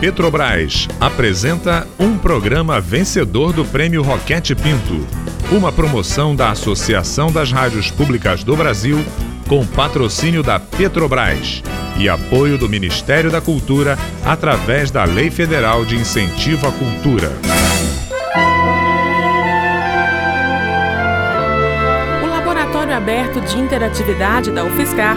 Petrobras apresenta um programa vencedor do Prêmio Roquete Pinto, uma promoção da Associação das Rádios Públicas do Brasil com patrocínio da Petrobras e apoio do Ministério da Cultura através da Lei Federal de Incentivo à Cultura. aberto de interatividade da UFSCar,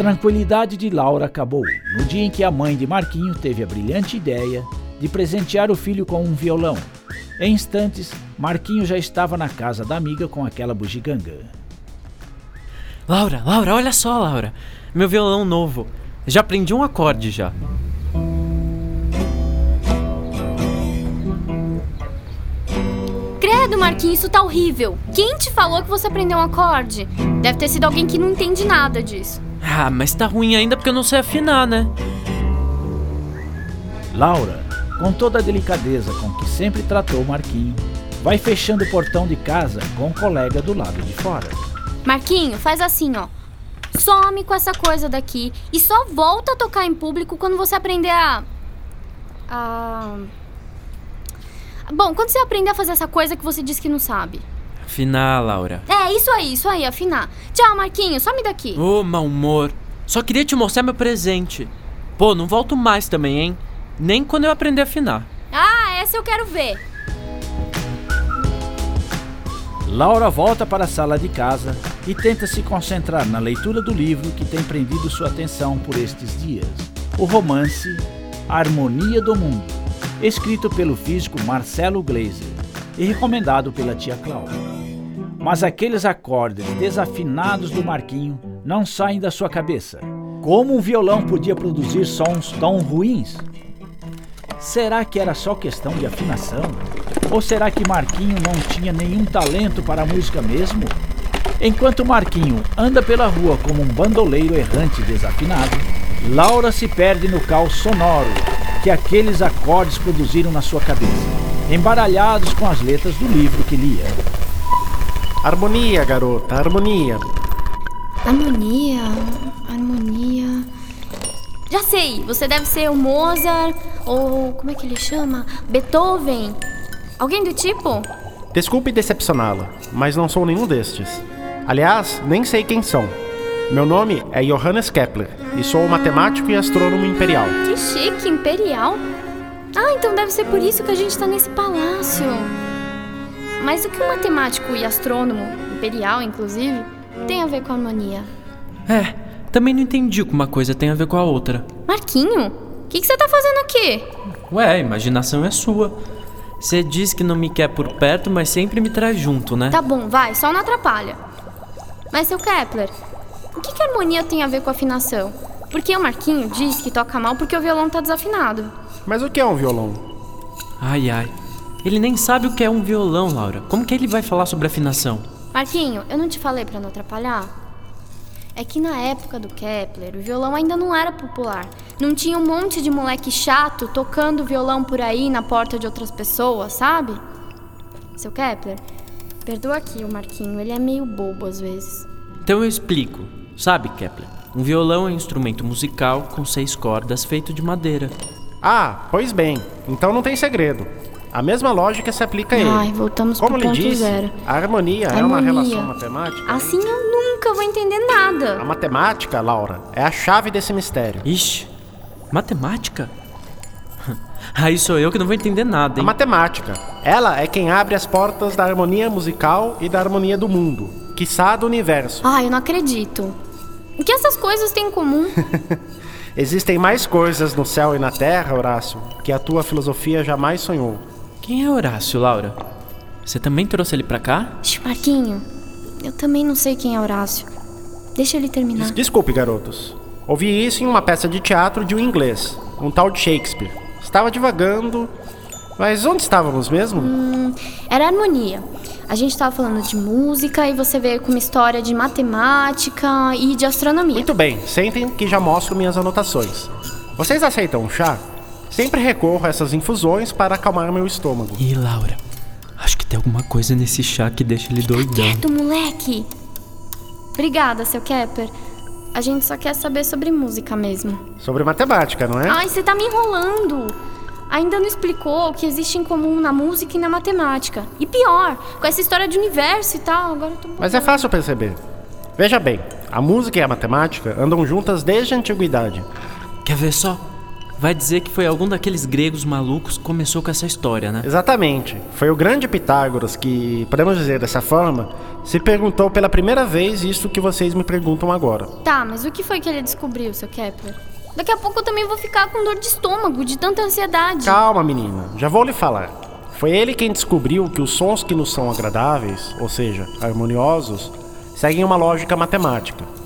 Tranquilidade de Laura acabou no dia em que a mãe de Marquinho teve a brilhante ideia de presentear o filho com um violão. Em instantes, Marquinho já estava na casa da amiga com aquela bugiganga. Laura, Laura, olha só, Laura. Meu violão novo. Já aprendi um acorde já. Credo, Marquinhos, isso tá horrível. Quem te falou que você aprendeu um acorde? Deve ter sido alguém que não entende nada disso. Ah, mas tá ruim ainda porque eu não sei afinar, né? Laura, com toda a delicadeza com que sempre tratou Marquinho, vai fechando o portão de casa com o colega do lado de fora. Marquinho, faz assim, ó. Some com essa coisa daqui e só volta a tocar em público quando você aprender a. a. Bom, quando você aprender a fazer essa coisa que você disse que não sabe. Afinar, Laura. É, isso aí, isso aí, afinar. Tchau, Marquinhos, some daqui. Ô, oh, mau humor. Só queria te mostrar meu presente. Pô, não volto mais também, hein? Nem quando eu aprender a afinar. Ah, essa eu quero ver. Laura volta para a sala de casa e tenta se concentrar na leitura do livro que tem prendido sua atenção por estes dias. O romance A Harmonia do Mundo, escrito pelo físico Marcelo Gleiser e recomendado pela tia Cláudia mas aqueles acordes desafinados do Marquinho não saem da sua cabeça. Como um violão podia produzir sons tão ruins? Será que era só questão de afinação? Ou será que Marquinho não tinha nenhum talento para a música mesmo? Enquanto Marquinho anda pela rua como um bandoleiro errante desafinado, Laura se perde no caos sonoro que aqueles acordes produziram na sua cabeça, embaralhados com as letras do livro que lia. Harmonia, garota, harmonia. Harmonia, harmonia. Já sei, você deve ser o Mozart ou como é que ele chama? Beethoven. Alguém do tipo? Desculpe decepcioná-la, mas não sou nenhum destes. Aliás, nem sei quem são. Meu nome é Johannes Kepler e sou matemático e astrônomo imperial. Que chique, imperial. Ah, então deve ser por isso que a gente está nesse palácio. Mas o que um matemático e astrônomo, imperial inclusive, tem a ver com a harmonia? É, também não entendi o que uma coisa tem a ver com a outra. Marquinho, o que, que você tá fazendo aqui? Ué, a imaginação é sua. Você diz que não me quer por perto, mas sempre me traz junto, né? Tá bom, vai, só não atrapalha. Mas, seu Kepler, o que, que a harmonia tem a ver com a afinação? Porque o Marquinho diz que toca mal porque o violão tá desafinado. Mas o que é um violão? Ai, ai. Ele nem sabe o que é um violão, Laura. Como que ele vai falar sobre afinação? Marquinho, eu não te falei para não atrapalhar? É que na época do Kepler, o violão ainda não era popular. Não tinha um monte de moleque chato tocando violão por aí na porta de outras pessoas, sabe? Seu Kepler, perdoa aqui o Marquinho, ele é meio bobo às vezes. Então eu explico. Sabe, Kepler? Um violão é um instrumento musical com seis cordas feito de madeira. Ah, pois bem. Então não tem segredo. A mesma lógica se aplica a ele. Ai, voltamos Como pro ponto lhe disse, zero. a harmonia, Harmonia. é uma relação matemática. Assim eu nunca vou entender nada. A matemática, Laura, é a chave desse mistério. Ixi, matemática? Aí sou eu que não vou entender nada, A hein? matemática, ela é quem abre as portas da harmonia musical e da harmonia do mundo, quiçá do universo. Ai, eu não acredito. O que essas coisas têm em comum? Existem mais coisas no céu e na terra, Horácio, que a tua filosofia jamais sonhou. Quem é Horácio, Laura? Você também trouxe ele pra cá? Marquinho, eu também não sei quem é Horácio. Deixa ele terminar. Des- Desculpe, garotos. Ouvi isso em uma peça de teatro de um inglês, um tal de Shakespeare. Estava divagando. Mas onde estávamos mesmo? Hum, era harmonia. A gente estava falando de música e você veio com uma história de matemática e de astronomia. Muito bem, sentem que já mostro minhas anotações. Vocês aceitam um chá? Sempre recorro a essas infusões para acalmar meu estômago. Ih, Laura, acho que tem alguma coisa nesse chá que deixa ele doidão. Quieto, moleque! Obrigada, seu Kepper. A gente só quer saber sobre música mesmo. Sobre matemática, não é? Ai, você tá me enrolando! Ainda não explicou o que existe em comum na música e na matemática. E pior, com essa história de universo e tal, agora eu tô. Mas é fácil perceber. Veja bem, a música e a matemática andam juntas desde a antiguidade. Quer ver só? Vai dizer que foi algum daqueles gregos malucos que começou com essa história, né? Exatamente. Foi o grande Pitágoras que, podemos dizer dessa forma, se perguntou pela primeira vez isso que vocês me perguntam agora. Tá, mas o que foi que ele descobriu, seu Kepler? Daqui a pouco eu também vou ficar com dor de estômago, de tanta ansiedade. Calma, menina, já vou lhe falar. Foi ele quem descobriu que os sons que nos são agradáveis, ou seja, harmoniosos, seguem uma lógica matemática.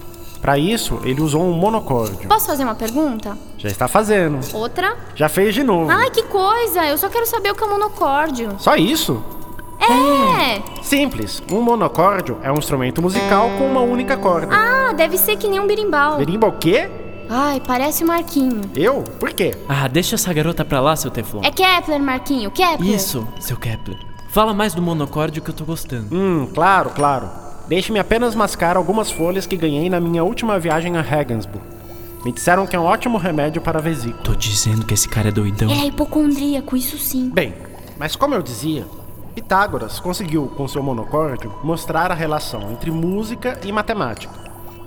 Para isso, ele usou um monocórdio. Posso fazer uma pergunta? Já está fazendo. Outra? Já fez de novo. Ai, que coisa! Eu só quero saber o que é monocórdio. Só isso? É! Simples. Um monocórdio é um instrumento musical com uma única corda. Ah, deve ser que nem um berimbau. Berimbau o quê? Ai, parece o Marquinho. Eu? Por quê? Ah, deixa essa garota pra lá, seu Teflon. É Kepler, Marquinho, Kepler. Isso, seu Kepler. Fala mais do monocórdio que eu tô gostando. Hum, claro, claro. Deixe-me apenas mascar algumas folhas que ganhei na minha última viagem a Regensburg. Me disseram que é um ótimo remédio para a vesícula. Tô dizendo que esse cara é doidão. Ele é hipocondríaco, isso sim. Bem, mas como eu dizia, Pitágoras conseguiu, com seu monocórdio, mostrar a relação entre música e matemática.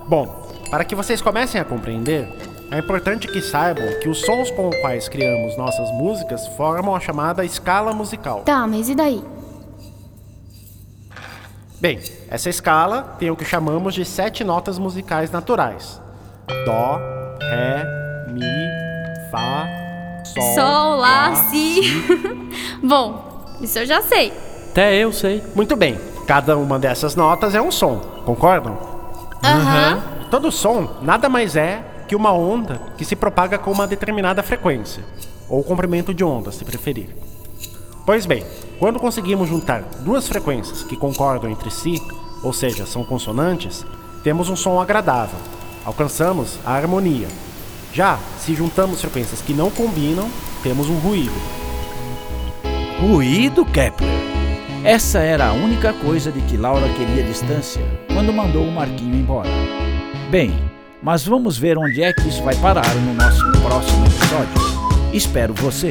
Bom, para que vocês comecem a compreender, é importante que saibam que os sons com os quais criamos nossas músicas formam a chamada escala musical. Tá, mas e daí? Bem, essa escala tem o que chamamos de sete notas musicais naturais: Dó, Ré, Mi, Fá, Sol, Sol Lá, Si. Bom, isso eu já sei. Até eu sei. Muito bem, cada uma dessas notas é um som, concordam? Aham. Todo som nada mais é que uma onda que se propaga com uma determinada frequência, ou comprimento de onda, se preferir. Pois bem, quando conseguimos juntar duas frequências que concordam entre si, ou seja, são consonantes, temos um som agradável. Alcançamos a harmonia. Já se juntamos frequências que não combinam, temos um ruído. Ruído, Kepler. Essa era a única coisa de que Laura queria distância quando mandou o Marquinho embora. Bem, mas vamos ver onde é que isso vai parar no nosso próximo episódio. Espero você!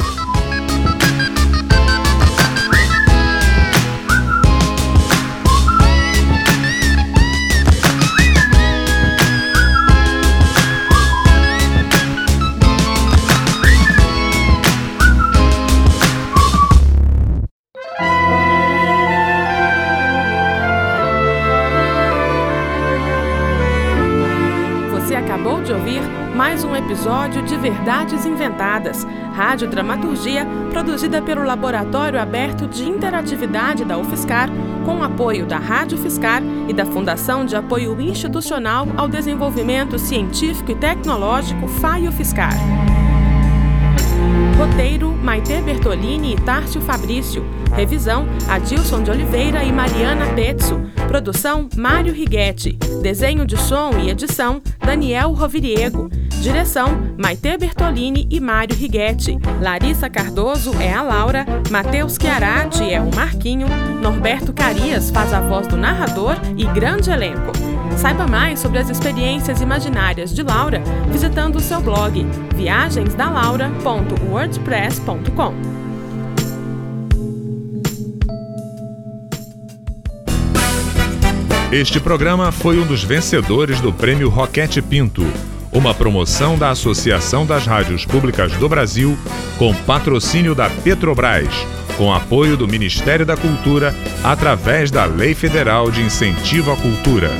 Mais um episódio de Verdades Inventadas, rádio dramaturgia produzida pelo Laboratório Aberto de Interatividade da UFSCar, com apoio da Rádio Fiscar e da Fundação de Apoio Institucional ao Desenvolvimento Científico e Tecnológico FAIO Fiscar. Roteiro: Maite Bertolini e Tárcio Fabrício. Revisão: Adilson de Oliveira e Mariana Petzo. Produção: Mário Righetti. Desenho de som e edição: Daniel Roviriego. Direção: Maite Bertolini e Mário Righetti. Larissa Cardoso é a Laura. Matheus Chiarati é o Marquinho. Norberto Carias faz a voz do narrador e grande elenco. Saiba mais sobre as experiências imaginárias de Laura visitando o seu blog viagensdalaura.wordpress.com. Este programa foi um dos vencedores do Prêmio Roquete Pinto, uma promoção da Associação das Rádios Públicas do Brasil, com patrocínio da Petrobras, com apoio do Ministério da Cultura, através da Lei Federal de Incentivo à Cultura.